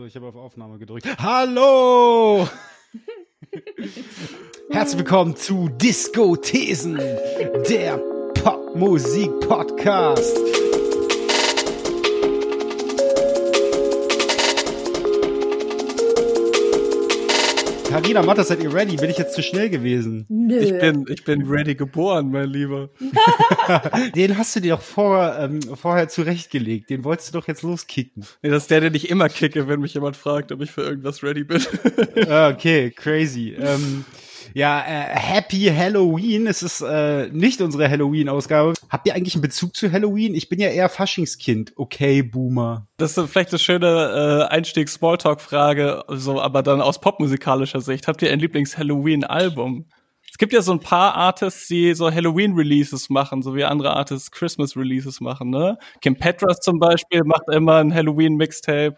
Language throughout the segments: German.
So, ich habe auf Aufnahme gedrückt. Hallo! Herzlich willkommen zu Disco Thesen, der Popmusik-Podcast. Carina Matter, seid ihr ready? Bin ich jetzt zu schnell gewesen? Nö. Ich bin, ich bin ready geboren, mein Lieber. Den hast du dir doch vor, ähm, vorher zurechtgelegt. Den wolltest du doch jetzt loskicken. Nee, das ist der, den ich immer kicke, wenn mich jemand fragt, ob ich für irgendwas ready bin. Ah, okay, crazy. Ähm, ja, äh, Happy Halloween. Es ist äh, nicht unsere Halloween-Ausgabe. Habt ihr eigentlich einen Bezug zu Halloween? Ich bin ja eher Faschingskind. Okay, Boomer. Das ist vielleicht eine schöne äh, Einstieg-Smalltalk-Frage, so, aber dann aus popmusikalischer Sicht. Habt ihr ein Lieblings-Halloween-Album? Es gibt ja so ein paar Artists, die so Halloween-Releases machen, so wie andere Artists Christmas-Releases machen, ne? Kim Petras zum Beispiel macht immer ein Halloween-Mixtape.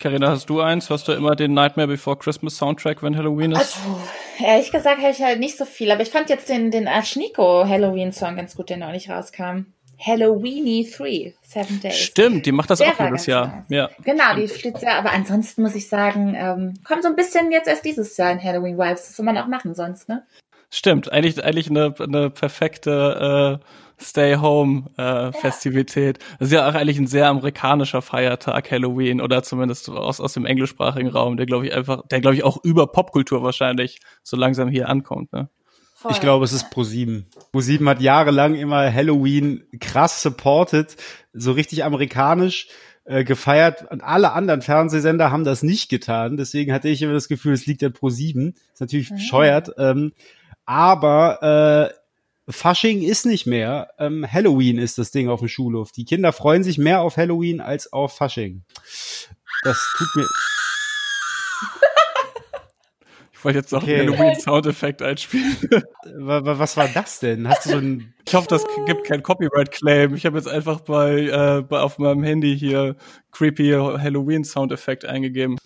Carina, hast du eins? Hörst du immer den Nightmare Before Christmas Soundtrack, wenn Halloween ist? Also, ehrlich gesagt habe ich halt nicht so viel, aber ich fand jetzt den, den Ashniko Halloween-Song ganz gut, der neulich rauskam. Halloweeny 3, Seven Days. Stimmt, die macht das Der auch jedes Jahr. nice. Ja. Genau, die steht sehr, aber ansonsten muss ich sagen, ähm, kommt so ein bisschen jetzt erst dieses Jahr in Halloween-Vibes. Das soll man auch machen sonst, ne? Stimmt, eigentlich, eigentlich eine, eine perfekte äh, Stay-Home-Festivität. Das ist ja auch eigentlich ein sehr amerikanischer Feiertag, Halloween, oder zumindest aus, aus dem englischsprachigen Raum, der glaube ich einfach, der glaube ich auch über Popkultur wahrscheinlich so langsam hier ankommt. Ne? Voll. Ich glaube, es ist Pro7. Pro7 hat jahrelang immer Halloween krass supported, so richtig amerikanisch äh, gefeiert. Und alle anderen Fernsehsender haben das nicht getan. Deswegen hatte ich immer das Gefühl, es liegt an Pro7. Ist natürlich Ah. bescheuert. Ähm, aber äh, Fasching ist nicht mehr. Ähm, Halloween ist das Ding auf dem Schulhof. Die Kinder freuen sich mehr auf Halloween als auf Fasching. Das tut mir. Ich wollte jetzt noch Okay. einen Halloween-Soundeffekt einspielen. Wa- wa- Was war das denn? Hast du so ein Ich hoffe, das gibt kein Copyright-Claim. Ich habe jetzt einfach bei, äh, bei auf meinem Handy hier creepy Halloween-Soundeffekt eingegeben.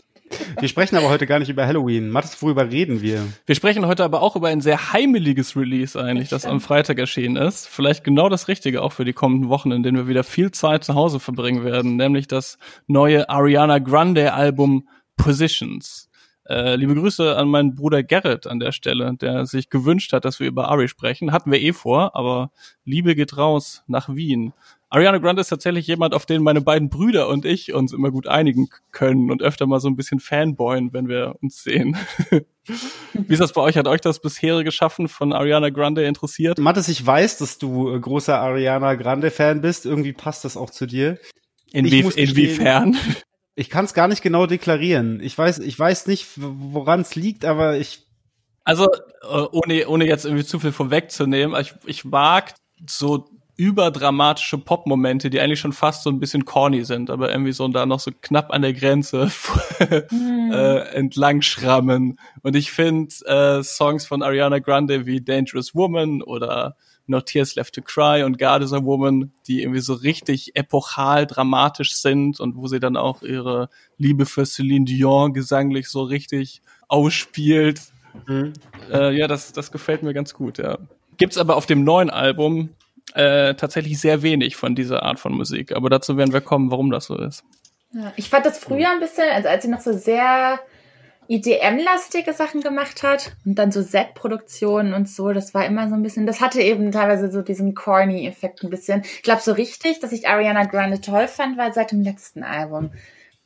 Wir sprechen aber heute gar nicht über Halloween. Mathis, worüber reden wir? Wir sprechen heute aber auch über ein sehr heimeliges Release eigentlich, das am Freitag erschienen ist. Vielleicht genau das Richtige auch für die kommenden Wochen, in denen wir wieder viel Zeit zu Hause verbringen werden, nämlich das neue Ariana Grande Album Positions. Äh, liebe Grüße an meinen Bruder Gerrit an der Stelle, der sich gewünscht hat, dass wir über Ari sprechen. Hatten wir eh vor, aber Liebe geht raus nach Wien. Ariana Grande ist tatsächlich jemand, auf den meine beiden Brüder und ich uns immer gut einigen können und öfter mal so ein bisschen fanboyen, wenn wir uns sehen. Wie ist das bei euch? Hat euch das bisherige Schaffen von Ariana Grande interessiert? Mathis, ich weiß, dass du äh, großer Ariana Grande Fan bist. Irgendwie passt das auch zu dir. Inwie inwiefern? Ich kann es gar nicht genau deklarieren. Ich weiß, ich weiß nicht, woran es liegt, aber ich Also, äh, ohne, ohne jetzt irgendwie zu viel vorwegzunehmen, ich, ich mag so überdramatische Pop-Momente, die eigentlich schon fast so ein bisschen corny sind, aber irgendwie so da noch so knapp an der Grenze äh, entlang schrammen. Und ich finde äh, Songs von Ariana Grande wie Dangerous Woman oder No Tears Left to Cry und God is a Woman, die irgendwie so richtig epochal dramatisch sind und wo sie dann auch ihre Liebe für Celine Dion gesanglich so richtig ausspielt. Äh, ja, das, das gefällt mir ganz gut, ja. Gibt's aber auf dem neuen Album äh, tatsächlich sehr wenig von dieser Art von Musik. Aber dazu werden wir kommen, warum das so ist. Ja, ich fand das früher ein bisschen, also als sie noch so sehr IDM-lastige Sachen gemacht hat und dann so Set-Produktionen und so, das war immer so ein bisschen, das hatte eben teilweise so diesen corny-Effekt ein bisschen. Ich glaube, so richtig, dass ich Ariana Grande toll fand, war seit dem letzten Album.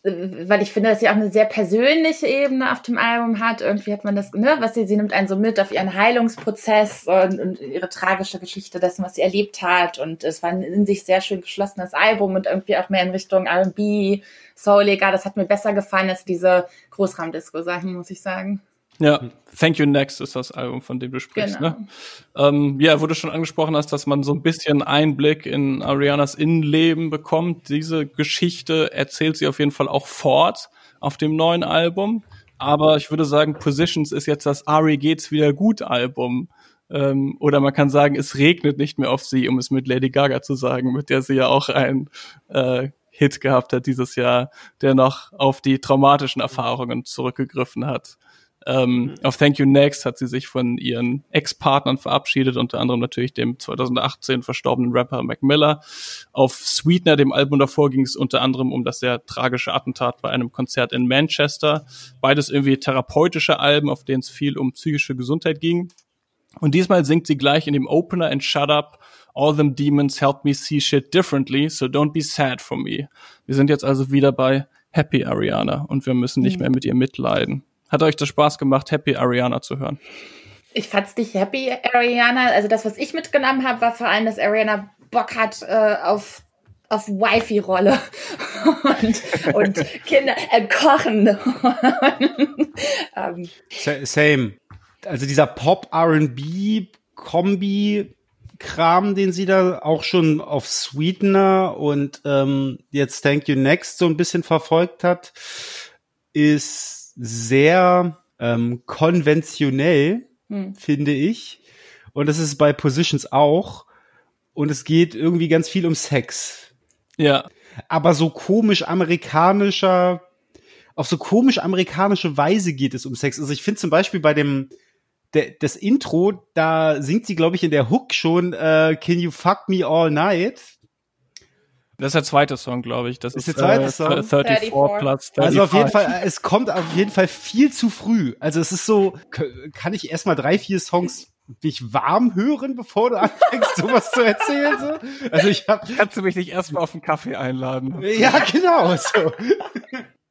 Weil ich finde, dass sie auch eine sehr persönliche Ebene auf dem Album hat. Irgendwie hat man das, ne, was sie, sie nimmt einen so mit auf ihren Heilungsprozess und, und ihre tragische Geschichte dessen, was sie erlebt hat. Und es war ein in sich sehr schön geschlossenes Album und irgendwie auch mehr in Richtung R&B, Souliger. Das hat mir besser gefallen als diese Großraumdisco-Sachen, muss ich sagen. Ja, Thank You Next ist das Album, von dem du sprichst. Genau. Ne? Ähm, ja, wo du schon angesprochen hast, dass man so ein bisschen Einblick in Arianas Innenleben bekommt. Diese Geschichte erzählt sie auf jeden Fall auch fort auf dem neuen Album. Aber ich würde sagen, Positions ist jetzt das Ari geht's wieder gut Album. Ähm, oder man kann sagen, es regnet nicht mehr auf sie, um es mit Lady Gaga zu sagen, mit der sie ja auch ein äh, Hit gehabt hat dieses Jahr, der noch auf die traumatischen Erfahrungen zurückgegriffen hat. Ähm, mhm. Auf Thank You Next hat sie sich von ihren Ex-Partnern verabschiedet, unter anderem natürlich dem 2018 verstorbenen Rapper Mac Miller. Auf Sweetener, dem Album davor, ging es unter anderem um das sehr tragische Attentat bei einem Konzert in Manchester. Beides irgendwie therapeutische Alben, auf denen es viel um psychische Gesundheit ging. Und diesmal singt sie gleich in dem Opener and Shut Up All them demons help me see shit differently, so don't be sad for me. Wir sind jetzt also wieder bei Happy Ariana und wir müssen nicht mhm. mehr mit ihr mitleiden. Hat euch das Spaß gemacht, Happy Ariana zu hören? Ich fand's nicht Happy Ariana. Also das, was ich mitgenommen habe, war vor allem, dass Ariana Bock hat äh, auf auf Wifi-Rolle und, und Kinder äh, kochen. um. Same. Also dieser Pop-R&B-Kombi Kram, den sie da auch schon auf Sweetener und ähm, jetzt Thank You Next so ein bisschen verfolgt hat, ist sehr ähm, konventionell, hm. finde ich. Und das ist bei Positions auch. Und es geht irgendwie ganz viel um Sex. Ja. Aber so komisch amerikanischer, auf so komisch amerikanische Weise geht es um Sex. Also ich finde zum Beispiel bei dem, der, das Intro, da singt sie, glaube ich, in der Hook schon äh, Can You Fuck Me All Night? Das ist der zweite Song, glaube ich. Das ist, ist der zweite äh, Song. 34, 34. Platz. 35. Also auf jeden Fall, es kommt auf jeden Fall viel zu früh. Also es ist so, kann ich erstmal drei, vier Songs dich warm hören, bevor du anfängst, sowas zu erzählen? So? Also ich hab, Kannst du mich nicht erstmal auf einen Kaffee einladen? Ja, genau. So.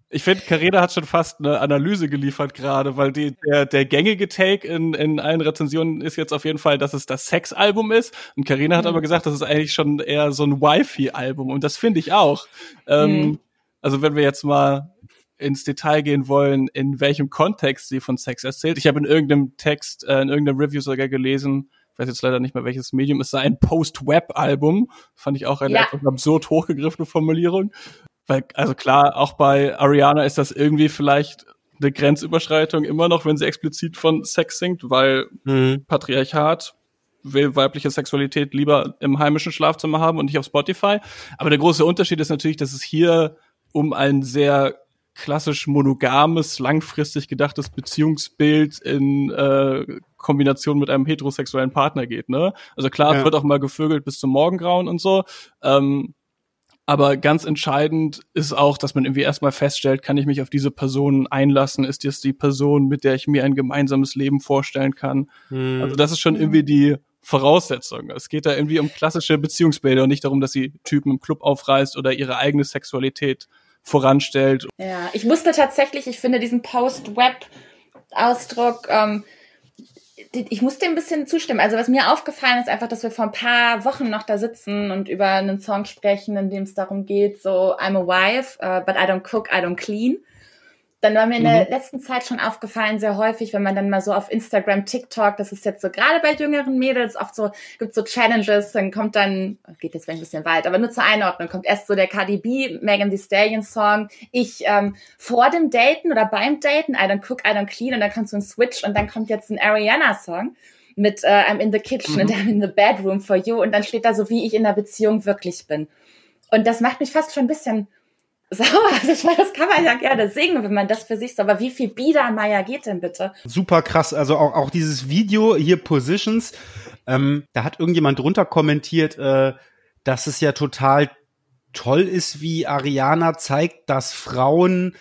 Ich finde, Carina hat schon fast eine Analyse geliefert gerade, weil die, der, der gängige Take in, in allen Rezensionen ist jetzt auf jeden Fall, dass es das Sex-Album ist. Und Carina hat mhm. aber gesagt, das ist eigentlich schon eher so ein Wifi-Album. Und das finde ich auch. Ähm, mhm. Also wenn wir jetzt mal ins Detail gehen wollen, in welchem Kontext sie von Sex erzählt. Ich habe in irgendeinem Text, äh, in irgendeinem Review sogar gelesen, ich weiß jetzt leider nicht mehr welches Medium, es sei ein Post-Web-Album. Fand ich auch eine ja. absurd hochgegriffene Formulierung. Weil, also klar, auch bei Ariana ist das irgendwie vielleicht eine Grenzüberschreitung immer noch, wenn sie explizit von Sex singt, weil mhm. Patriarchat will weibliche Sexualität lieber im heimischen Schlafzimmer haben und nicht auf Spotify. Aber der große Unterschied ist natürlich, dass es hier um ein sehr klassisch monogames, langfristig gedachtes Beziehungsbild in äh, Kombination mit einem heterosexuellen Partner geht. Ne? Also klar, ja. es wird auch mal gevögelt bis zum Morgengrauen und so. Ähm, aber ganz entscheidend ist auch, dass man irgendwie erstmal feststellt, kann ich mich auf diese Person einlassen? Ist das die Person, mit der ich mir ein gemeinsames Leben vorstellen kann? Hm. Also das ist schon irgendwie die Voraussetzung. Es geht da irgendwie um klassische Beziehungsbilder und nicht darum, dass sie Typen im Club aufreißt oder ihre eigene Sexualität voranstellt. Ja, ich musste tatsächlich, ich finde diesen Post-Web-Ausdruck, ähm, ich muss dem ein bisschen zustimmen. Also was mir aufgefallen ist einfach, dass wir vor ein paar Wochen noch da sitzen und über einen Song sprechen, in dem es darum geht, so I'm a wife, uh, but I don't cook, I don't clean. Dann war mir in der mhm. letzten Zeit schon aufgefallen, sehr häufig, wenn man dann mal so auf Instagram, TikTok, das ist jetzt so gerade bei jüngeren Mädels oft so, gibt so Challenges, dann kommt dann, geht jetzt ein bisschen weit, aber nur zur Einordnung, kommt erst so der Cardi B, Megan Thee Stallion Song, ich ähm, vor dem Daten oder beim Daten, I don't cook, I don't clean und dann kommt so ein Switch und dann kommt jetzt ein Ariana Song mit äh, I'm in the kitchen mhm. and I'm in the bedroom for you und dann steht da so, wie ich in der Beziehung wirklich bin. Und das macht mich fast schon ein bisschen sauer. Also ich meine, das kann man ja gerne singen, wenn man das für sich so. Aber wie viel Biedermeier geht denn bitte? Super krass. Also auch, auch dieses Video hier Positions, ähm, da hat irgendjemand drunter kommentiert, äh, dass es ja total toll ist, wie Ariana zeigt, dass Frauen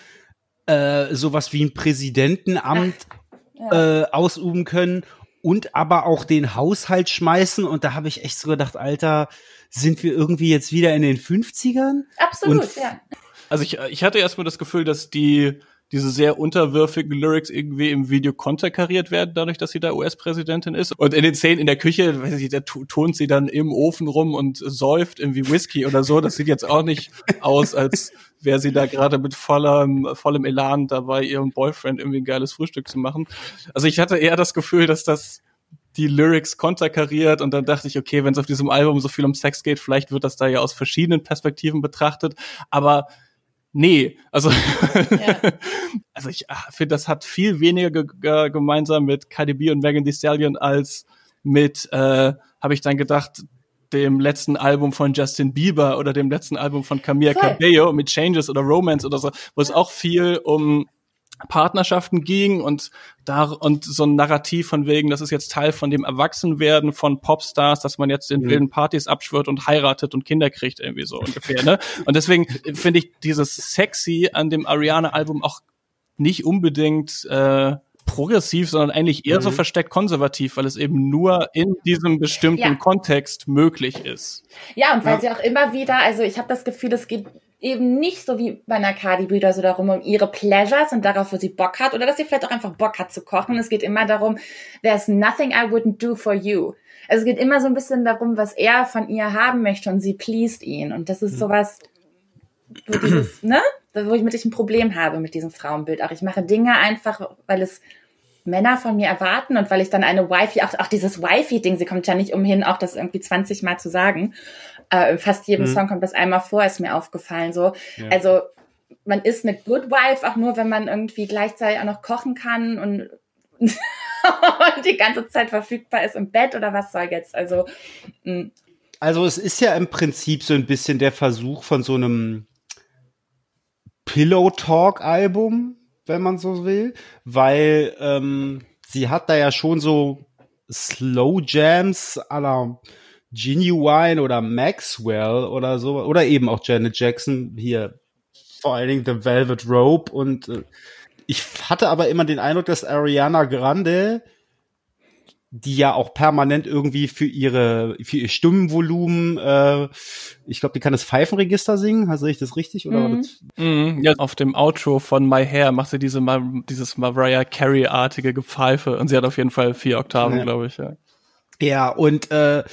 äh, sowas wie ein Präsidentenamt Ach, ja. äh, ausüben können und aber auch den Haushalt schmeißen. Und da habe ich echt so gedacht, Alter, sind wir irgendwie jetzt wieder in den 50ern? Absolut, und ja. Also ich, ich hatte erstmal das Gefühl, dass die diese sehr unterwürfigen Lyrics irgendwie im Video konterkariert werden, dadurch, dass sie da US-Präsidentin ist. Und in den Szenen in der Küche, weiß ich, da tont sie dann im Ofen rum und säuft irgendwie Whisky oder so. Das sieht jetzt auch nicht aus, als wäre sie da gerade mit vollem, vollem Elan dabei, ihrem Boyfriend irgendwie ein geiles Frühstück zu machen. Also ich hatte eher das Gefühl, dass das die Lyrics konterkariert und dann dachte ich, okay, wenn es auf diesem Album so viel um Sex geht, vielleicht wird das da ja aus verschiedenen Perspektiven betrachtet. Aber nee, also, ja. also ich ah, finde, das hat viel weniger ge gemeinsam mit KDB und Megan Thee Stallion als mit, äh, habe ich dann gedacht, dem letzten Album von Justin Bieber oder dem letzten Album von Camilla Cabello mit Changes oder Romance oder so, wo es auch viel um Partnerschaften ging und da und so ein Narrativ von wegen, das ist jetzt Teil von dem Erwachsenwerden von Popstars, dass man jetzt in mhm. wilden Partys abschwört und heiratet und Kinder kriegt irgendwie so ungefähr, ne? Und deswegen finde ich dieses sexy an dem Ariana Album auch nicht unbedingt äh, progressiv, sondern eigentlich eher mhm. so versteckt konservativ, weil es eben nur in diesem bestimmten ja. Kontext möglich ist. Ja, und weil ja. sie auch immer wieder, also ich habe das Gefühl, es geht eben nicht so wie bei einer Cardi B oder so darum, um ihre Pleasures und darauf, wo sie Bock hat oder dass sie vielleicht auch einfach Bock hat zu kochen. Es geht immer darum, there's nothing I wouldn't do for you. Also es geht immer so ein bisschen darum, was er von ihr haben möchte und sie pleased ihn. Und das ist mhm. sowas, wo dieses, ne? Wo ich mit ich ein Problem habe mit diesem Frauenbild. Auch ich mache Dinge einfach, weil es Männer von mir erwarten und weil ich dann eine Wifi, auch, auch dieses Wifi-Ding, sie kommt ja nicht umhin, auch das irgendwie 20 Mal zu sagen. Äh, fast jedem mhm. Song kommt das einmal vor, ist mir aufgefallen. So, ja. also man ist eine Good Wife auch nur, wenn man irgendwie gleichzeitig auch noch kochen kann und und die ganze Zeit verfügbar ist im Bett oder was soll jetzt? Also, mh. Mm. also es ist ja im Prinzip so ein bisschen der Versuch von so einem Pillow Talk Album, wenn man so will, weil ähm, sie hat da ja schon so Slow Jams aller Genuine oder Maxwell oder so, oder eben auch Janet Jackson hier, vor allen Dingen The Velvet Rope und äh, ich hatte aber immer den Eindruck, dass Ariana Grande die ja auch permanent irgendwie für ihre für ihr Stimmenvolumen, äh, ich glaube, die kann das Pfeifenregister singen, also ich das richtig oder? Mhm. Mhm, ja, auf dem Outro von My Hair macht sie diese dieses Mariah Carey artige Gepfeife und sie hat auf jeden Fall vier Oktaven, ja. glaube ich. Ja. ja, und äh,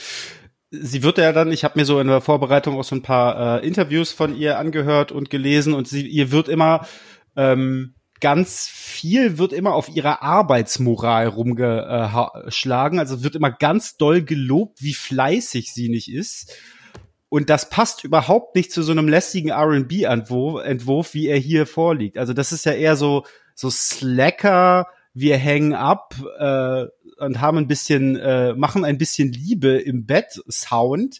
sie wird ja dann, ich habe mir so in der Vorbereitung auch so ein paar äh, Interviews von ihr angehört und gelesen und sie ihr wird immer ähm, ganz viel wird immer auf ihrer Arbeitsmoral rumgeschlagen. Also wird immer ganz doll gelobt, wie fleißig sie nicht ist. Und das passt überhaupt nicht zu so einem lästigen R&B-Entwurf, wie er hier vorliegt. Also das ist ja eher so, so Slacker, wir hängen ab äh, und haben ein bisschen, äh, machen ein bisschen Liebe im Bett Sound.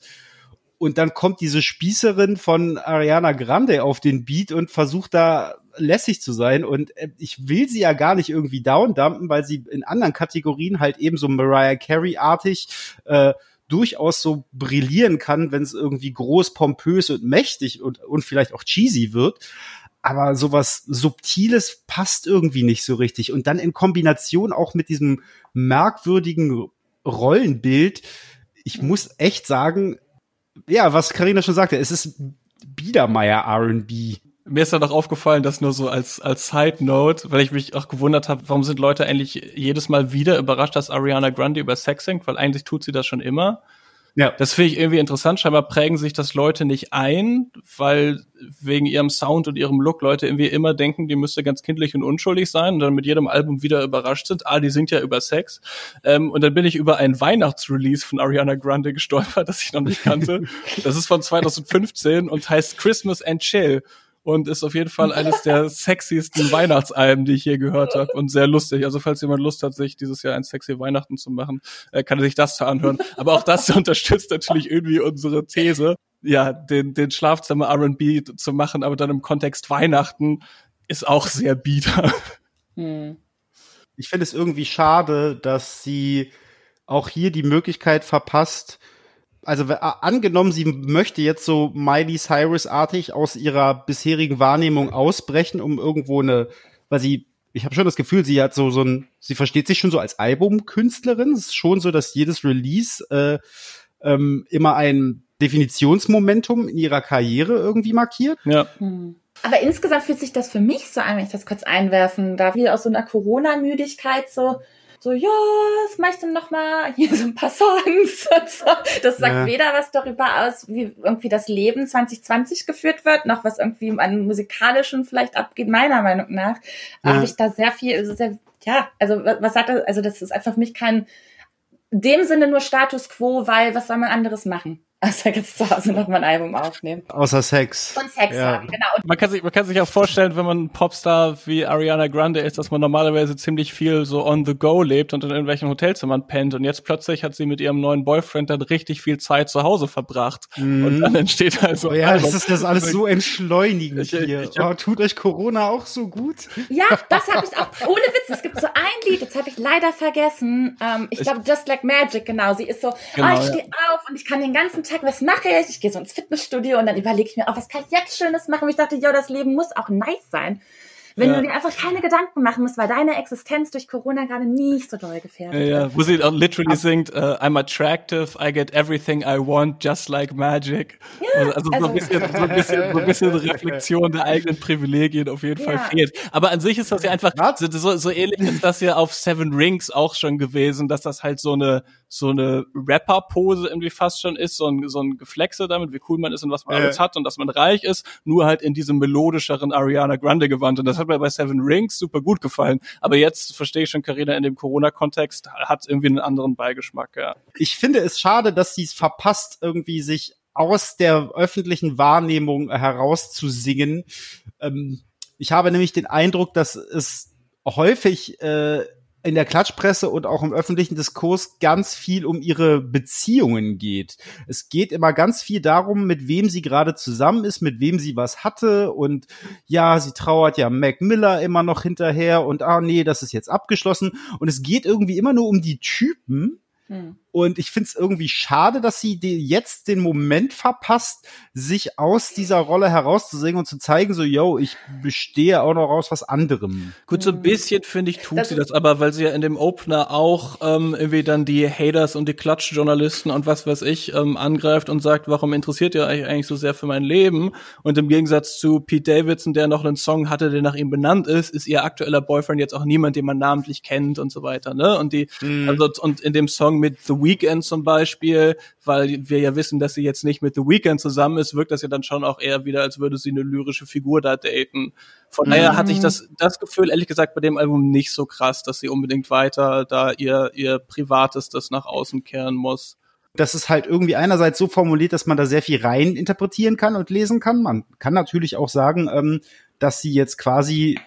Und dann kommt diese Spießerin von Ariana Grande auf den Beat und versucht da lässig zu sein. Und äh, ich will sie ja gar nicht irgendwie downdumpen, weil sie in anderen Kategorien halt eben so Mariah Carey-artig äh, durchaus so brillieren kann, wenn es irgendwie groß, pompös und mächtig und, und vielleicht auch cheesy wird. Aber sowas Subtiles passt irgendwie nicht so richtig. Und dann in Kombination auch mit diesem merkwürdigen Rollenbild. Ich muss echt sagen, ja, was Karina schon sagte, es ist Biedermeier R&B mir ist dann auch aufgefallen, dass nur so als, als Side Note, weil ich mich auch gewundert habe, warum sind Leute eigentlich jedes Mal wieder überrascht, dass Ariana Grande über Sex singt, weil eigentlich tut sie das schon immer. Ja. Das finde ich irgendwie interessant. Scheinbar prägen sich das Leute nicht ein, weil wegen ihrem Sound und ihrem Look Leute irgendwie immer denken, die müsste ganz kindlich und unschuldig sein und dann mit jedem Album wieder überrascht sind. Ah, die singt ja über Sex. Ähm, und dann bin ich über ein Weihnachtsrelease von Ariana Grande gestolpert, das ich noch nicht kannte. das ist von 2015 und heißt Christmas and Chill und ist auf jeden Fall eines der sexiesten Weihnachtsalben, die ich je gehört habe und sehr lustig. Also falls jemand Lust hat, sich dieses Jahr ein sexy Weihnachten zu machen, äh, kann er sich das anhören. Aber auch das unterstützt natürlich irgendwie unsere These, ja, den, den Schlafzimmer R&B zu machen, aber dann im Kontext Weihnachten ist auch sehr bieder. Hm. Ich finde es irgendwie schade, dass sie auch hier die Möglichkeit verpasst, also angenommen, sie möchte jetzt so Miley Cyrus-artig aus ihrer bisherigen Wahrnehmung ausbrechen, um irgendwo eine, weil sie, ich habe schon das Gefühl, sie hat so so ein, sie versteht sich schon so als Albumkünstlerin. Es ist schon so, dass jedes Release äh, ähm, immer ein Definitionsmomentum in ihrer Karriere irgendwie markiert. Ja. Hm. Aber insgesamt fühlt sich das für mich so an, wenn ich das kurz einwerfen darf, wie aus so einer Corona-Müdigkeit so, so, ja, was mach ich denn noch mal? Hier so ein paar Songs und so. Das sagt ja. weder was darüber aus, wie irgendwie das Leben 2020 geführt wird, noch was irgendwie an musikalischen vielleicht abgeht, meiner Meinung nach. Ja. Habe ich da sehr viel, also sehr, ja, also was sagt das? Also das ist einfach für mich kein, in dem Sinne nur Status Quo, weil was soll man anderes machen? Außer jetzt zu Hause noch mal ein Album aufnehmen. Außer Sex. Und Sex ja. haben, genau. Und man kann sich, man kann sich auch vorstellen, wenn man ein Popstar wie Ariana Grande ist, dass man normalerweise ziemlich viel so on the go lebt und in irgendwelchen Hotelzimmern pennt. Und jetzt plötzlich hat sie mit ihrem neuen Boyfriend dann richtig viel Zeit zu Hause verbracht. Mm. Und dann entsteht also. Oh ja, das ist das alles so entschleunigend ich, hier. Ich, ich, oh, tut euch Corona auch so gut? Ja, das habe ich auch. Ohne Witz, es gibt so ein Lied, das habe ich leider vergessen. Ähm, ich glaube, Just Like Magic, genau. Sie ist so, genau, oh, ich stehe ja. auf und ich kann den ganzen Tag, was mache ich? Ich gehe so ins Fitnessstudio und dann überlege ich mir, oh, was kann ich jetzt Schönes machen? Und ich dachte, ja, das Leben muss auch nice sein. Wenn ja. du dir einfach keine Gedanken machen musst, weil deine Existenz durch Corona gerade nicht so doll gefährdet ja, ja. Wo sie auch literally singt, uh, I'm attractive, I get everything I want, just like magic. Ja, also, also, so, ein bisschen, so, ein bisschen, so ein bisschen Reflexion der eigenen Privilegien auf jeden Fall fehlt. Aber an sich ist das ja einfach, so, so ähnlich ist das ja auf Seven Rings auch schon gewesen, dass das halt so eine so eine Rapper-Pose irgendwie fast schon ist, so ein, so ein Geflexe damit, wie cool man ist und was man äh. alles hat und dass man reich ist, nur halt in diesem melodischeren Ariana Grande gewandt. Und das hat mir bei Seven Rings super gut gefallen. Aber jetzt verstehe ich schon, Carina, in dem Corona-Kontext hat irgendwie einen anderen Beigeschmack, ja. Ich finde es schade, dass sie es verpasst, irgendwie sich aus der öffentlichen Wahrnehmung herauszusingen. Ähm, ich habe nämlich den Eindruck, dass es häufig äh, in der Klatschpresse und auch im öffentlichen Diskurs ganz viel um ihre Beziehungen geht. Es geht immer ganz viel darum, mit wem sie gerade zusammen ist, mit wem sie was hatte und ja, sie trauert ja Mac Miller immer noch hinterher und ah nee, das ist jetzt abgeschlossen und es geht irgendwie immer nur um die Typen. Hm. Und ich finde es irgendwie schade, dass sie jetzt den Moment verpasst, sich aus dieser Rolle herauszusingen und zu zeigen, so, yo, ich bestehe auch noch aus was anderem. Gut, so ein bisschen, finde ich, tut das sie das aber, weil sie ja in dem Opener auch ähm, irgendwie dann die Haters und die Klatschjournalisten und was weiß ich ähm, angreift und sagt, warum interessiert ihr euch eigentlich so sehr für mein Leben? Und im Gegensatz zu Pete Davidson, der noch einen Song hatte, der nach ihm benannt ist, ist ihr aktueller Boyfriend jetzt auch niemand, den man namentlich kennt und so weiter, ne? Und die, mhm. also, und in dem Song mit The Weeknd zum Beispiel, weil wir ja wissen, dass sie jetzt nicht mit The Weeknd zusammen ist, wirkt das ja dann schon auch eher wieder, als würde sie eine lyrische Figur da daten. Von daher hatte ich mhm. das, das Gefühl, ehrlich gesagt, bei dem Album nicht so krass, dass sie unbedingt weiter da ihr, ihr Privates das nach außen kehren muss das ist halt irgendwie einerseits so formuliert, dass man da sehr viel rein interpretieren kann und lesen kann. Man kann natürlich auch sagen, ähm, dass sie jetzt quasi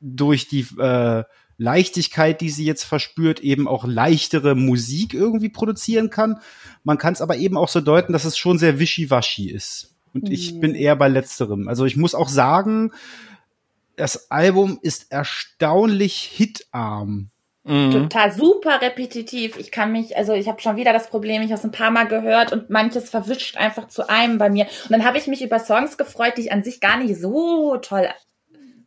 durch die äh, Leichtigkeit, die sie jetzt verspürt, eben auch leichtere Musik irgendwie produzieren kann. Man kann es aber eben auch so deuten, dass es schon sehr wischiwaschi ist. Und mhm. ich bin eher bei letzterem. Also ich muss auch sagen, das Album ist erstaunlich hitarm. Mhm. Total super repetitiv. Ich kann mich, also ich habe schon wieder das Problem, ich habe es ein paar Mal gehört und manches verwischt einfach zu einem bei mir. Und dann habe ich mich über Songs gefreut, die ich an sich gar nicht so toll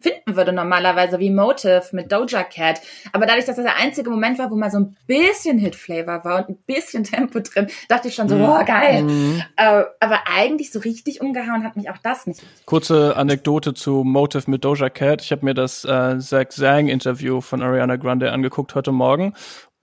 finden würde normalerweise, wie Motive mit Doja Cat. Aber dadurch, dass das der einzige Moment war, wo mal so ein bisschen Hit-Flavor war und ein bisschen Tempo drin, dachte ich schon so, oh, geil. Mhm. Äh, aber eigentlich so richtig umgehauen hat mich auch das nicht. Kurze Anekdote zu Motive mit Doja Cat. Ich habe mir das äh, Zach Zang Interview von Ariana Grande angeguckt heute Morgen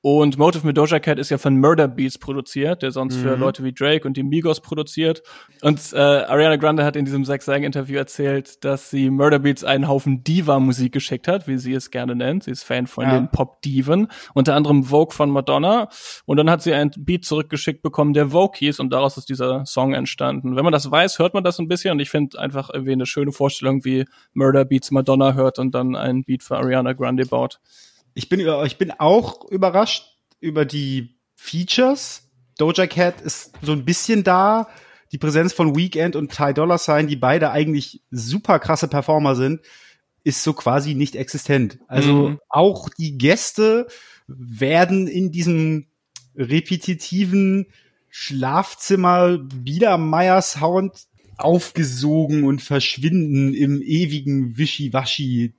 und Motive mit Doja Cat ist ja von Murder Beats produziert, der sonst mhm. für Leute wie Drake und die Migos produziert. Und äh, Ariana Grande hat in diesem Zack Sang Interview erzählt, dass sie Murder Beats einen Haufen Diva-Musik geschickt hat, wie sie es gerne nennt. Sie ist Fan von ja. den Pop-Diven, unter anderem Vogue von Madonna. Und dann hat sie ein Beat zurückgeschickt bekommen, der Vogue hieß, und daraus ist dieser Song entstanden. Wenn man das weiß, hört man das ein bisschen. Und ich finde einfach irgendwie eine schöne Vorstellung, wie Murder Beats Madonna hört und dann ein Beat für Ariana Grande baut ich bin, ich bin auch überrascht über die Features. Doja Cat ist so ein bisschen da. Die Präsenz von Weekend und Ty Dollar Sign, die beide eigentlich super krasse Performer sind, ist so quasi nicht existent. Also mhm. auch die Gäste werden in diesem repetitiven Schlafzimmer Biedermeier-Sound aufgesogen und verschwinden im ewigen Wischiwaschi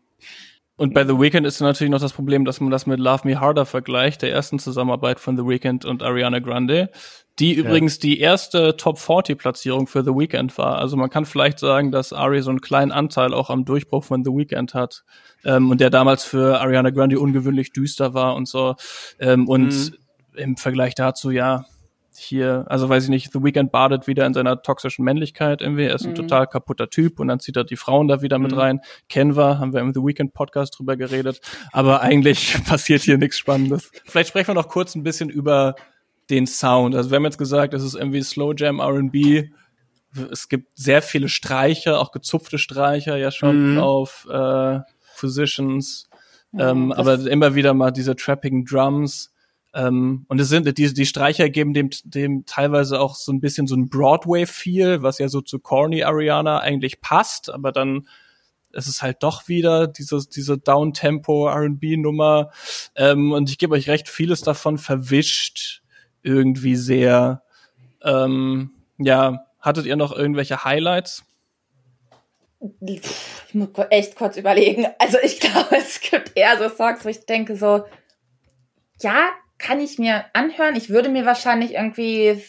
und bei The Weeknd ist natürlich noch das Problem, dass man das mit Love Me Harder vergleicht, der ersten Zusammenarbeit von The Weeknd und Ariana Grande, die ja. übrigens die erste Top 40 Platzierung für The Weeknd war. Also man kann vielleicht sagen, dass Ari so einen kleinen Anteil auch am Durchbruch von The Weeknd hat ähm, und der damals für Ariana Grande ungewöhnlich düster war und so. Ähm, und mhm. im Vergleich dazu, ja, hier, also weiß ich nicht, The Weeknd badet wieder in seiner toxischen Männlichkeit irgendwie. Er ist ein mhm. total kaputter Typ und dann zieht er die Frauen da wieder mit mhm. rein. Kennen wir, haben wir im The Weeknd Podcast drüber geredet. Aber eigentlich passiert hier nichts Spannendes. Vielleicht sprechen wir noch kurz ein bisschen über den Sound. Also wir haben jetzt gesagt, es ist irgendwie Slow Jam R&B. Es gibt sehr viele Streicher, auch gezupfte Streicher ja schon mhm. auf äh, Physicians. ähm, aber immer wieder mal diese trappigen Drums. Ähm, und es sind die, die Streicher geben dem, dem teilweise auch so ein bisschen so ein Broadway-Feel, was ja so zu Corny Ariana eigentlich passt, aber dann ist es halt doch wieder diese, diese Downtempo R&B-Nummer. Ähm, und ich gebe euch recht, vieles davon verwischt irgendwie sehr. Ähm, ja, hattet ihr noch irgendwelche Highlights? Ich muss echt kurz überlegen. Also ich glaube, es gibt eher so Songs, wo ich denke so, ja, kann ich mir anhören. Ich würde mir wahrscheinlich irgendwie,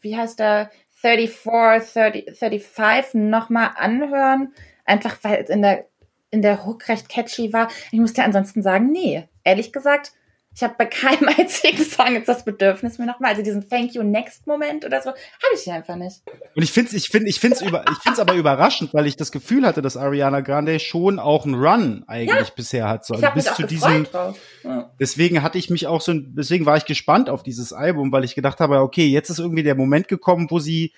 wie heißt der, 34, 30, 35 nochmal anhören. Einfach weil es in der, in der Hook recht catchy war. Ich muss dir ansonsten sagen, nee. Ehrlich gesagt, ich habe bei keinem einzigen Song jetzt das Bedürfnis mir nochmal, also diesen Thank you next Moment oder so, habe ich einfach nicht. Und ich finde es ich finde ich finde es über ich finde es aber überraschend, weil ich das Gefühl hatte, dass Ariana Grande schon auch einen Run eigentlich ja. bisher hat so also bis zu diesem ja. Deswegen hatte ich mich auch so deswegen war ich gespannt auf dieses Album, weil ich gedacht habe, okay, jetzt ist irgendwie der Moment gekommen, wo sie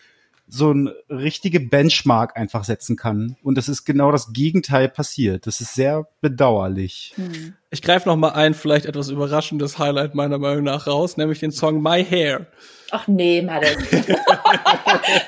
so ein richtige Benchmark einfach setzen kann. Und das ist genau das Gegenteil passiert. Das ist sehr bedauerlich. Hm. Ich greife noch mal ein, vielleicht etwas überraschendes Highlight meiner Meinung nach raus, nämlich den Song My Hair. Ach nee, Madde.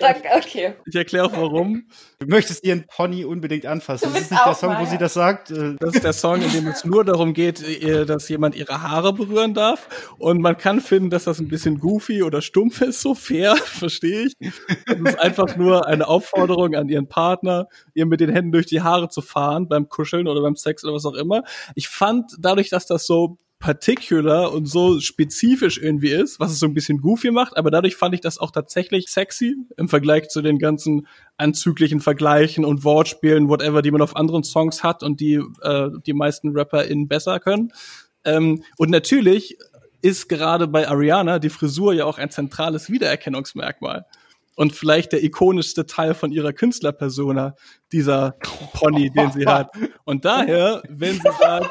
okay. Ich erkläre auch warum. Du möchtest ihren Pony unbedingt anfassen. Das ist nicht der Song, wo sie das sagt. Äh, das ist der Song, in dem es nur darum geht, dass jemand ihre Haare berühren darf. Und man kann finden, dass das ein bisschen goofy oder stumpf ist, so fair, verstehe ich. Das ist einfach nur eine Aufforderung an ihren Partner, ihr mit den Händen durch die Haare zu fahren beim Kuscheln oder beim Sex oder was auch immer. Ich fand dadurch, dass das so particular und so spezifisch irgendwie ist, was es so ein bisschen goofy macht, aber dadurch fand ich das auch tatsächlich sexy im Vergleich zu den ganzen anzüglichen Vergleichen und Wortspielen, whatever, die man auf anderen Songs hat und die äh, die meisten RapperInnen besser können. Ähm, und natürlich ist gerade bei Ariana die Frisur ja auch ein zentrales Wiedererkennungsmerkmal. Und vielleicht der ikonischste Teil von ihrer Künstlerpersona, dieser Pony, den sie hat. Und daher, wenn sie sagt,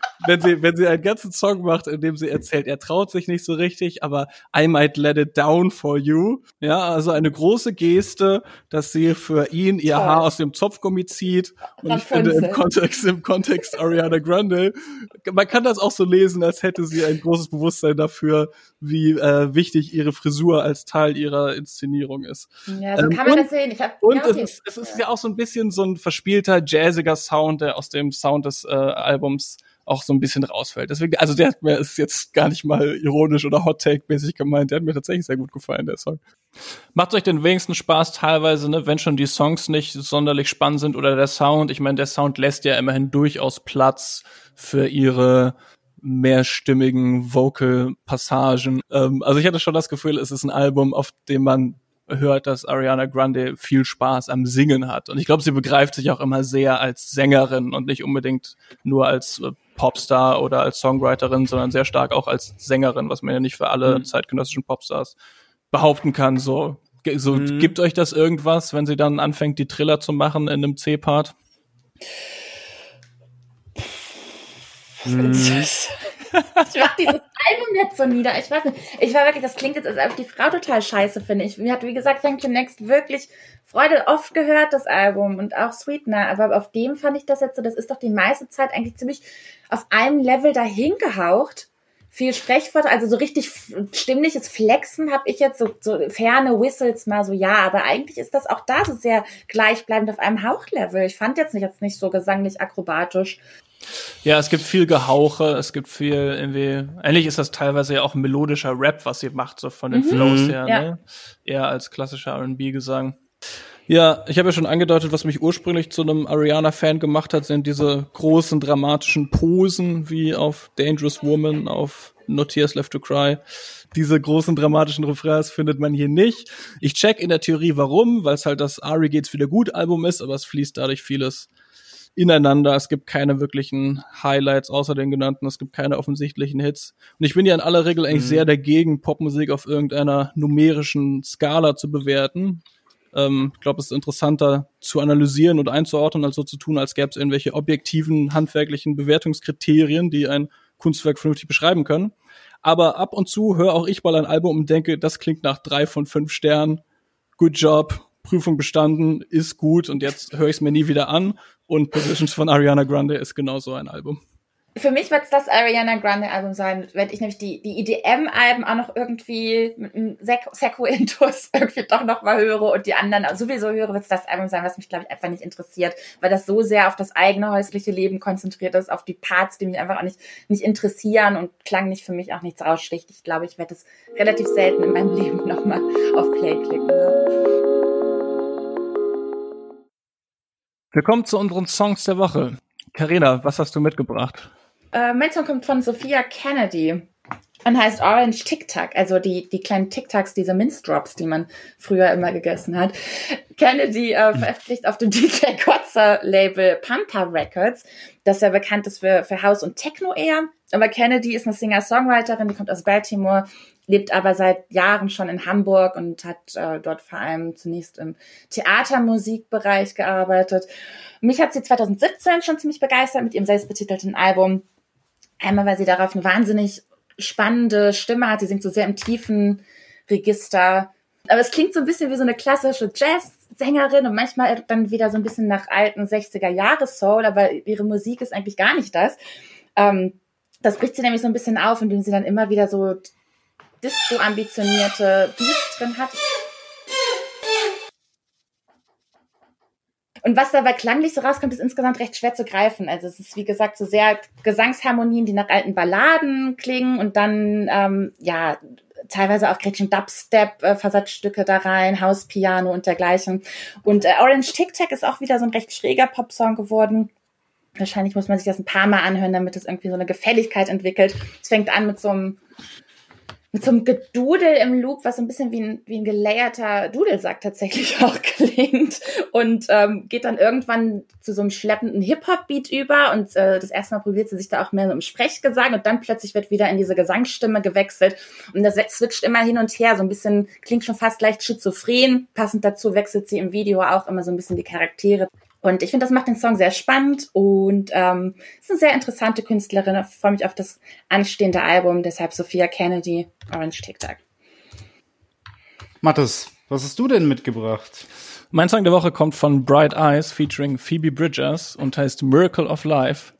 wenn sie, wenn sie einen ganzen Song macht, in dem sie erzählt, er traut sich nicht so richtig, aber I might let it down for you. Ja, also eine große Geste, dass sie für ihn ihr Toll. Haar aus dem Zopfgummi zieht. Und ich finde im Kontext, im Kontext Ariana Grande, man kann das auch so lesen, als hätte sie ein großes Bewusstsein dafür, wie äh, wichtig ihre Frisur als Teil ihrer Inszenierung ist. Ja, so ähm, kann man und, das sehen. Ich hab, und ja, okay. es, ist, es ist ja auch so ein bisschen so ein verspielter, jazziger Sound, der aus dem Sound des äh, Albums auch so ein bisschen rausfällt. Deswegen, also der hat mir ist jetzt gar nicht mal ironisch oder Hot Take mäßig gemeint. Der hat mir tatsächlich sehr gut gefallen, der Song. Macht euch den wenigsten Spaß teilweise, ne, wenn schon die Songs nicht sonderlich spannend sind oder der Sound. Ich meine, der Sound lässt ja immerhin durchaus Platz für ihre mehrstimmigen Vocal-Passagen. Ähm, also ich hatte schon das Gefühl, es ist ein Album, auf dem man hört, dass Ariana Grande viel Spaß am Singen hat. Und ich glaube, sie begreift sich auch immer sehr als Sängerin und nicht unbedingt nur als äh, Popstar oder als Songwriterin, sondern sehr stark auch als Sängerin, was man ja nicht für alle mhm. zeitgenössischen Popstars behaupten kann. So, so mhm. gibt euch das irgendwas, wenn sie dann anfängt, die Triller zu machen in einem C-Part? Mhm. Ich mach dieses Album jetzt so nieder. Ich weiß nicht. Ich war wirklich, das klingt jetzt, als ob die Frau total scheiße finde. Ich, mir hat, wie gesagt, Thank You Next wirklich Freude oft gehört, das Album und auch Sweetener. Aber auf dem fand ich das jetzt so, das ist doch die meiste Zeit eigentlich ziemlich auf einem Level dahin gehaucht. Viel Sprechwort, also so richtig stimmliches Flexen habe ich jetzt so, so ferne Whistles mal so, ja, aber eigentlich ist das auch da so sehr gleichbleibend auf einem Hauchlevel. Ich fand jetzt nicht, jetzt nicht so gesanglich akrobatisch. Ja, es gibt viel Gehauche, es gibt viel irgendwie, eigentlich ist das teilweise ja auch ein melodischer Rap, was sie macht, so von den mhm. Flows her, ja. ne? Eher als klassischer R&B-Gesang. Ja, ich habe ja schon angedeutet, was mich ursprünglich zu einem Ariana-Fan gemacht hat, sind diese großen dramatischen Posen wie auf Dangerous Woman, auf No Tears Left to Cry. Diese großen dramatischen Refrains findet man hier nicht. Ich check in der Theorie warum, weil es halt das Ari geht's wieder gut Album ist, aber es fließt dadurch vieles ineinander. Es gibt keine wirklichen Highlights außer den genannten. Es gibt keine offensichtlichen Hits. Und ich bin ja in aller Regel eigentlich mhm. sehr dagegen, Popmusik auf irgendeiner numerischen Skala zu bewerten. Ähm, ich glaube, es ist interessanter zu analysieren und einzuordnen, als so zu tun, als gäbe es irgendwelche objektiven, handwerklichen Bewertungskriterien, die ein Kunstwerk vernünftig beschreiben können. Aber ab und zu höre auch ich mal ein Album und denke, das klingt nach drei von fünf Sternen. Good job, Prüfung bestanden, ist gut und jetzt höre ich es mir nie wieder an. Und Positions von Ariana Grande ist genauso ein Album für mich wird es das Ariana Grande Album sein, wenn ich nämlich die, die EDM-Alben auch noch irgendwie mit einem Seco-Intus irgendwie doch noch mal höre und die anderen sowieso höre, wird es das Album sein, was mich, glaube ich, einfach nicht interessiert, weil das so sehr auf das eigene häusliche Leben konzentriert ist, auf die Parts, die mich einfach auch nicht, nicht interessieren und klang nicht für mich auch nichts raussticht. Ich glaube, ich werde es relativ selten in meinem Leben noch mal auf Play klicken. Willkommen zu unseren Songs der Woche. Karina, was hast du mitgebracht? Äh, mein Song kommt von Sophia Kennedy und heißt Orange Tic Tac, also die, die kleinen Tic Tacs, diese Mince-Drops, die man früher immer gegessen hat. Kennedy äh, veröffentlicht auf dem DJ Kotzer Label Pampa Records, das ja bekannt ist für, für House und Techno eher. Aber Kennedy ist eine Singer-Songwriterin, die kommt aus Baltimore, lebt aber seit Jahren schon in Hamburg und hat äh, dort vor allem zunächst im Theatermusikbereich gearbeitet. Mich hat sie 2017 schon ziemlich begeistert mit ihrem selbstbetitelten Album Einmal, weil sie darauf eine wahnsinnig spannende Stimme hat. Sie singt so sehr im tiefen Register. Aber es klingt so ein bisschen wie so eine klassische Jazz-Sängerin und manchmal dann wieder so ein bisschen nach alten 60er-Jahres-Soul, aber ihre Musik ist eigentlich gar nicht das. Ähm, das bricht sie nämlich so ein bisschen auf, indem sie dann immer wieder so disco-ambitionierte Beats drin hat. Und was dabei klanglich so rauskommt, ist insgesamt recht schwer zu greifen. Also es ist, wie gesagt, so sehr Gesangsharmonien, die nach alten Balladen klingen und dann, ähm, ja, teilweise auch Gretchen Dubstep äh, Versatzstücke da rein, Hauspiano und dergleichen. Und äh, Orange Tic Tac ist auch wieder so ein recht schräger Popsong geworden. Wahrscheinlich muss man sich das ein paar Mal anhören, damit es irgendwie so eine Gefälligkeit entwickelt. Es fängt an mit so einem mit so einem Gedudel im Loop, was so ein bisschen wie ein, wie ein gelayerter Dudelsack tatsächlich auch klingt und ähm, geht dann irgendwann zu so einem schleppenden Hip-Hop-Beat über und äh, das erste Mal probiert sie sich da auch mehr so im Sprechgesang und dann plötzlich wird wieder in diese Gesangsstimme gewechselt und das switcht immer hin und her, so ein bisschen, klingt schon fast leicht schizophren, passend dazu wechselt sie im Video auch immer so ein bisschen die Charaktere. Und ich finde, das macht den Song sehr spannend und ähm, ist eine sehr interessante Künstlerin. Ich freue mich auf das anstehende Album, deshalb Sophia Kennedy, Orange TikTok. Mathis, was hast du denn mitgebracht? Mein Song der Woche kommt von Bright Eyes featuring Phoebe Bridgers und heißt Miracle of Life.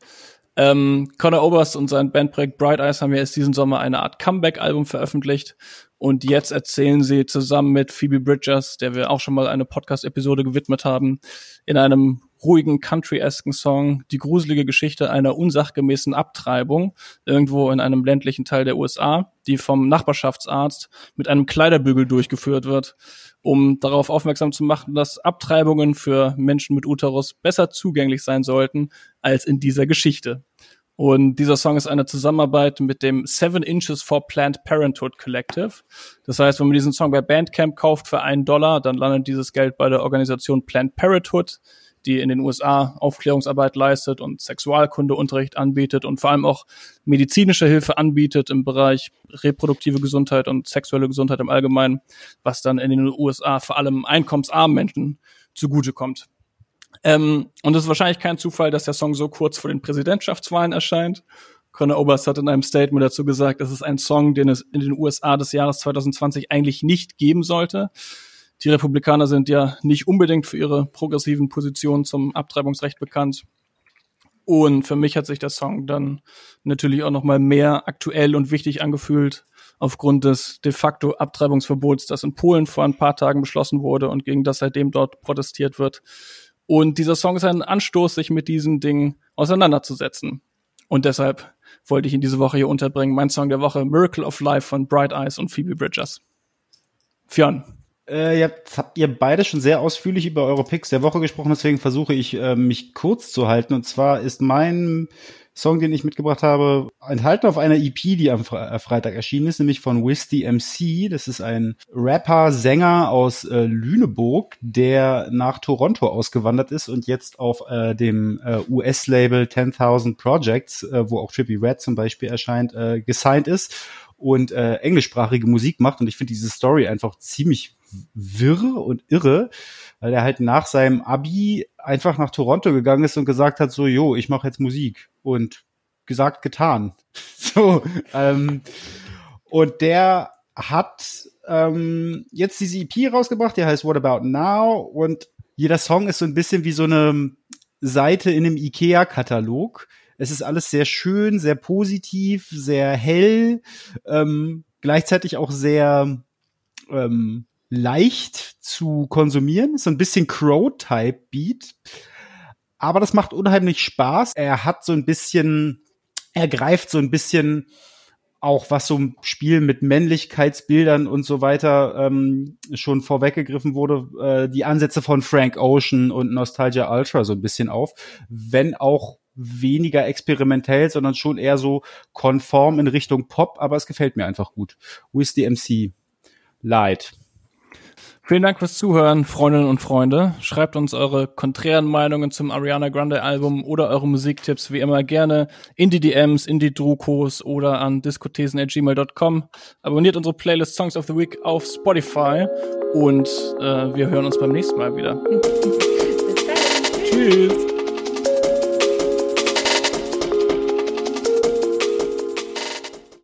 Ähm, Conor Oberst und sein Bandprojekt Bright Eyes haben ja erst diesen Sommer eine Art Comeback-Album veröffentlicht. Und jetzt erzählen sie zusammen mit Phoebe Bridgers, der wir auch schon mal eine Podcast-Episode gewidmet haben, in einem ruhigen country-esken Song die gruselige Geschichte einer unsachgemäßen Abtreibung irgendwo in einem ländlichen Teil der USA, die vom Nachbarschaftsarzt mit einem Kleiderbügel durchgeführt wird, um darauf aufmerksam zu machen, dass Abtreibungen für Menschen mit Uterus besser zugänglich sein sollten als in dieser Geschichte. Und dieser Song ist eine Zusammenarbeit mit dem Seven Inches for Planned Parenthood Collective. Das heißt, wenn man diesen Song bei Bandcamp kauft für einen Dollar, dann landet dieses Geld bei der Organisation Planned Parenthood, die in den USA Aufklärungsarbeit leistet und Sexualkundeunterricht anbietet und vor allem auch medizinische Hilfe anbietet im Bereich reproduktive Gesundheit und sexuelle Gesundheit im Allgemeinen, was dann in den USA vor allem einkommensarmen Menschen zugutekommt. Ähm, und es ist wahrscheinlich kein Zufall, dass der Song so kurz vor den Präsidentschaftswahlen erscheint. Conor Oberst hat in einem Statement dazu gesagt, das ist ein Song, den es in den USA des Jahres 2020 eigentlich nicht geben sollte. Die Republikaner sind ja nicht unbedingt für ihre progressiven Positionen zum Abtreibungsrecht bekannt. Und für mich hat sich der Song dann natürlich auch noch mal mehr aktuell und wichtig angefühlt aufgrund des de facto Abtreibungsverbots, das in Polen vor ein paar Tagen beschlossen wurde und gegen das seitdem dort protestiert wird. Und dieser Song ist ein Anstoß, sich mit diesen Dingen auseinanderzusetzen. Und deshalb wollte ich ihn diese Woche hier unterbringen. Mein Song der Woche, Miracle of Life von Bright Eyes und Phoebe Bridgers. Fionn. Äh, jetzt habt ihr beide schon sehr ausführlich über eure Picks der Woche gesprochen, deswegen versuche ich, äh, mich kurz zu halten. Und zwar ist mein Song, den ich mitgebracht habe, enthalten auf einer EP, die am Fre äh, Freitag erschienen ist, nämlich von Wisty MC. Das ist ein Rapper, Sänger aus äh, Lüneburg, der nach Toronto ausgewandert ist und jetzt auf äh, dem äh, US-Label 10.000 Projects, äh, wo auch Trippy Red zum Beispiel erscheint, äh, gesigned ist und englischsprachige Musik macht. Und ich finde diese Story einfach ziemlich wirr und irre, weil er halt nach seinem Abi einfach nach Toronto gegangen ist und gesagt hat, so, jo, ich mache jetzt Musik. Und gesagt, getan. so, ähm, Und der hat ähm, jetzt diese EP rausgebracht, der heißt What About Now und jeder Song ist so ein bisschen wie so eine Seite in einem IKEA-Katalog. Es ist alles sehr schön, sehr positiv, sehr hell, ähm, gleichzeitig auch sehr ähm, leicht zu konsumieren. So ein bisschen Crow-Type-Beat. Aber das macht unheimlich Spaß. Er hat so ein bisschen, er greift so ein bisschen auch was so ein Spiel mit Männlichkeitsbildern und so weiter ähm, schon vorweggegriffen wurde, äh, die Ansätze von Frank Ocean und Nostalgia Ultra so ein bisschen auf, wenn auch weniger experimentell, sondern schon eher so konform in Richtung Pop, aber es gefällt mir einfach gut. With the MC Light. Vielen Dank fürs Zuhören, Freundinnen und Freunde. Schreibt uns eure konträren Meinungen zum Ariana Grande Album oder eure Musiktipps wie immer gerne in die DMs, in die Drukos oder an diskothesen.gmail.com. Abonniert unsere Playlist Songs of the Week auf Spotify und äh, wir hören uns beim nächsten Mal wieder. Tschüss.